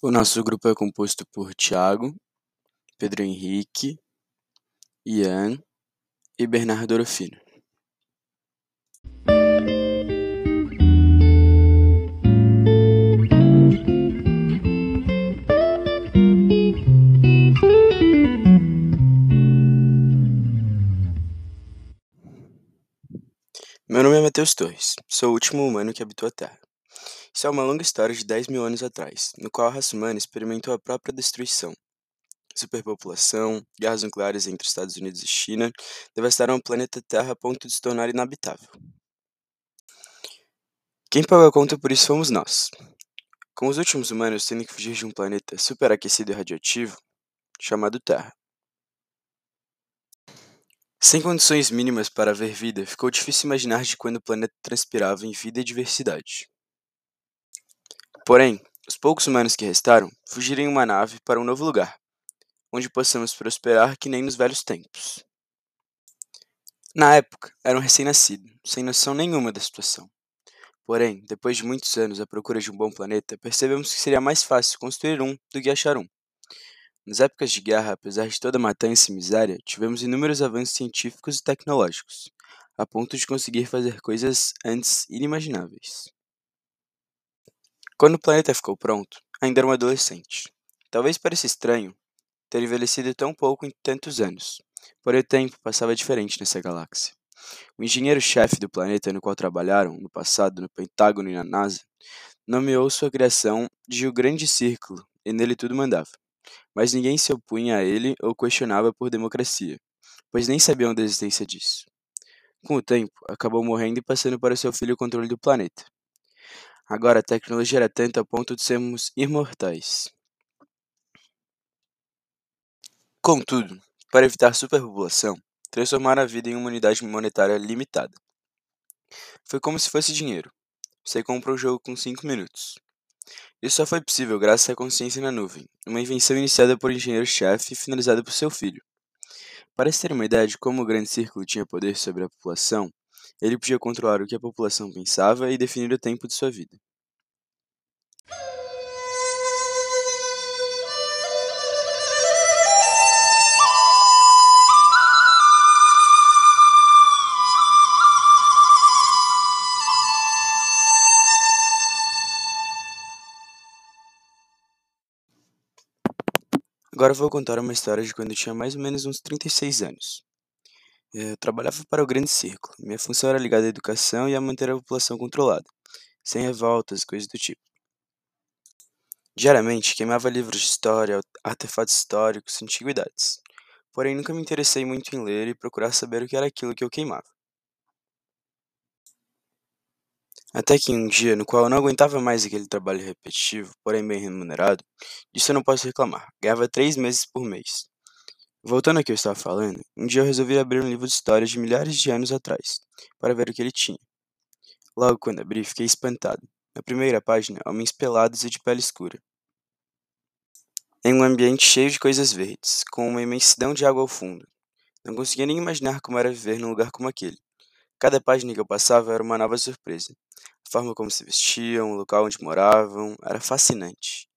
O nosso grupo é composto por Thiago, Pedro Henrique, Ian e Bernardo Orofino. Meu nome é Matheus Torres, sou o último humano que habitou a Terra. Isso é uma longa história de 10 mil anos atrás, no qual a raça humana experimentou a própria destruição. Superpopulação, guerras nucleares entre Estados Unidos e China devastaram o planeta Terra a ponto de se tornar inabitável. Quem pagou a conta por isso fomos nós. Com os últimos humanos tendo que fugir de um planeta superaquecido e radioativo, chamado Terra. Sem condições mínimas para haver vida, ficou difícil imaginar de quando o planeta transpirava em vida e diversidade. Porém, os poucos humanos que restaram fugiram em uma nave para um novo lugar, onde possamos prosperar que nem nos velhos tempos. Na época, era um recém-nascido, sem noção nenhuma da situação. Porém, depois de muitos anos à procura de um bom planeta, percebemos que seria mais fácil construir um do que achar um. Nas épocas de guerra, apesar de toda a matança e miséria, tivemos inúmeros avanços científicos e tecnológicos, a ponto de conseguir fazer coisas antes inimagináveis. Quando o planeta ficou pronto, ainda era um adolescente. Talvez pareça estranho ter envelhecido tão pouco em tantos anos, porém o tempo passava diferente nessa galáxia. O engenheiro-chefe do planeta no qual trabalharam no passado no Pentágono e na NASA nomeou sua criação de O Grande Círculo e nele tudo mandava mas ninguém se opunha a ele ou questionava por democracia, pois nem sabiam da existência disso. Com o tempo, acabou morrendo e passando para seu filho o controle do planeta. Agora a tecnologia era tanta a ponto de sermos imortais. Contudo, para evitar superpopulação, transformaram a vida em uma unidade monetária limitada. Foi como se fosse dinheiro. Você compra o jogo com 5 minutos. Isso só foi possível graças à consciência na nuvem, uma invenção iniciada por engenheiro-chefe e finalizada por seu filho. Para se ter uma ideia de como o Grande Círculo tinha poder sobre a população, ele podia controlar o que a população pensava e definir o tempo de sua vida. Agora vou contar uma história de quando eu tinha mais ou menos uns 36 anos. Eu trabalhava para o Grande Círculo. Minha função era ligada à educação e a manter a população controlada, sem revoltas e coisas do tipo. Diariamente queimava livros de história, artefatos históricos, antiguidades. Porém, nunca me interessei muito em ler e procurar saber o que era aquilo que eu queimava. Até que um dia no qual eu não aguentava mais aquele trabalho repetitivo, porém bem remunerado, disso eu não posso reclamar. Ganhava três meses por mês. Voltando ao que eu estava falando, um dia eu resolvi abrir um livro de histórias de milhares de anos atrás, para ver o que ele tinha. Logo quando abri, fiquei espantado. Na primeira página, homens pelados e de pele escura. Em um ambiente cheio de coisas verdes, com uma imensidão de água ao fundo. Não conseguia nem imaginar como era viver num lugar como aquele. Cada página que eu passava era uma nova surpresa. A forma como se vestiam, o local onde moravam, era fascinante.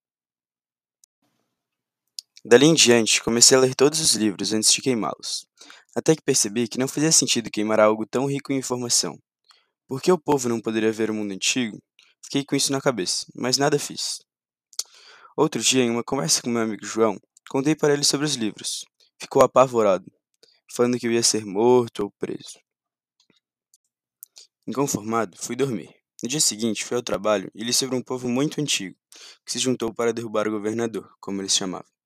Dali em diante, comecei a ler todos os livros antes de queimá-los, até que percebi que não fazia sentido queimar algo tão rico em informação. Por que o povo não poderia ver o mundo antigo? Fiquei com isso na cabeça, mas nada fiz. Outro dia, em uma conversa com meu amigo João, contei para ele sobre os livros. Ficou apavorado, falando que eu ia ser morto ou preso. Inconformado, fui dormir. No dia seguinte, fui ao trabalho e li sobre um povo muito antigo, que se juntou para derrubar o governador, como eles chamavam.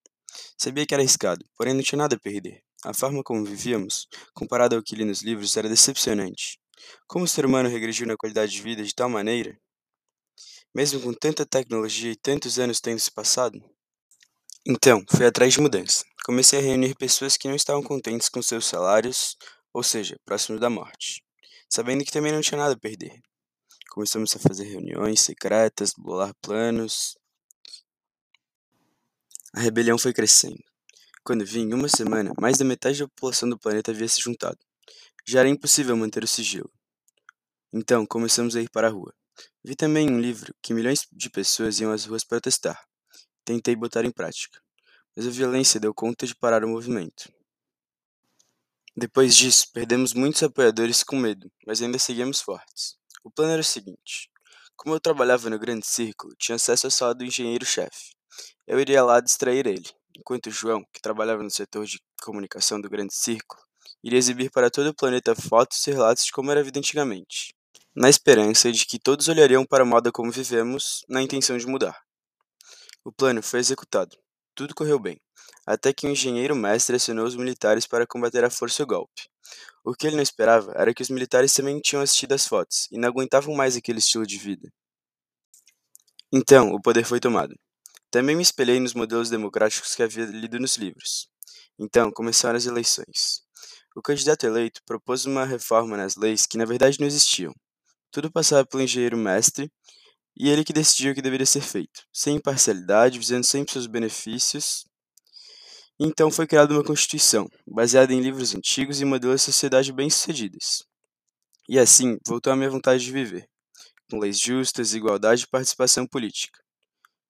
Sabia que era arriscado, porém não tinha nada a perder. A forma como vivíamos, comparado ao que li nos livros, era decepcionante. Como o ser humano regrediu na qualidade de vida de tal maneira? Mesmo com tanta tecnologia e tantos anos tendo se passado? Então, fui atrás de mudança. Comecei a reunir pessoas que não estavam contentes com seus salários, ou seja, próximos da morte sabendo que também não tinha nada a perder. Começamos a fazer reuniões secretas, bolar planos. A rebelião foi crescendo. Quando vi, em uma semana, mais da metade da população do planeta havia se juntado. Já era impossível manter o sigilo. Então, começamos a ir para a rua. Vi também um livro que milhões de pessoas iam às ruas protestar. tentei botar em prática, mas a violência deu conta de parar o movimento. Depois disso, perdemos muitos apoiadores com medo, mas ainda seguimos fortes. O plano era o seguinte: como eu trabalhava no grande círculo, tinha acesso à sala do engenheiro-chefe. Eu iria lá distrair ele, enquanto João, que trabalhava no setor de comunicação do grande círculo, iria exibir para todo o planeta fotos e relatos de como era a vida antigamente, na esperança de que todos olhariam para a moda como vivemos, na intenção de mudar. O plano foi executado. Tudo correu bem, até que o engenheiro mestre acionou os militares para combater à força o golpe. O que ele não esperava era que os militares também tinham assistido às fotos e não aguentavam mais aquele estilo de vida. Então, o poder foi tomado. Também me espelhei nos modelos democráticos que havia lido nos livros. Então, começaram as eleições. O candidato eleito propôs uma reforma nas leis que na verdade não existiam. Tudo passava pelo engenheiro mestre e ele que decidia o que deveria ser feito, sem imparcialidade, visando sempre seus benefícios então foi criada uma Constituição, baseada em livros antigos e modelos de sociedade bem-sucedidas. E assim voltou a minha vontade de viver, com leis justas, igualdade e participação política.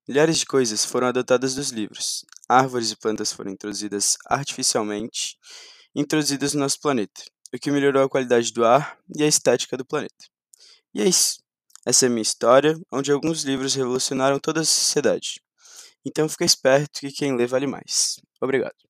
Milhares de coisas foram adotadas dos livros. Árvores e plantas foram introduzidas artificialmente, introduzidas no nosso planeta, o que melhorou a qualidade do ar e a estética do planeta. E é isso. Essa é a minha história, onde alguns livros revolucionaram toda a sociedade. Então fica esperto que quem lê vale mais. Obrigado.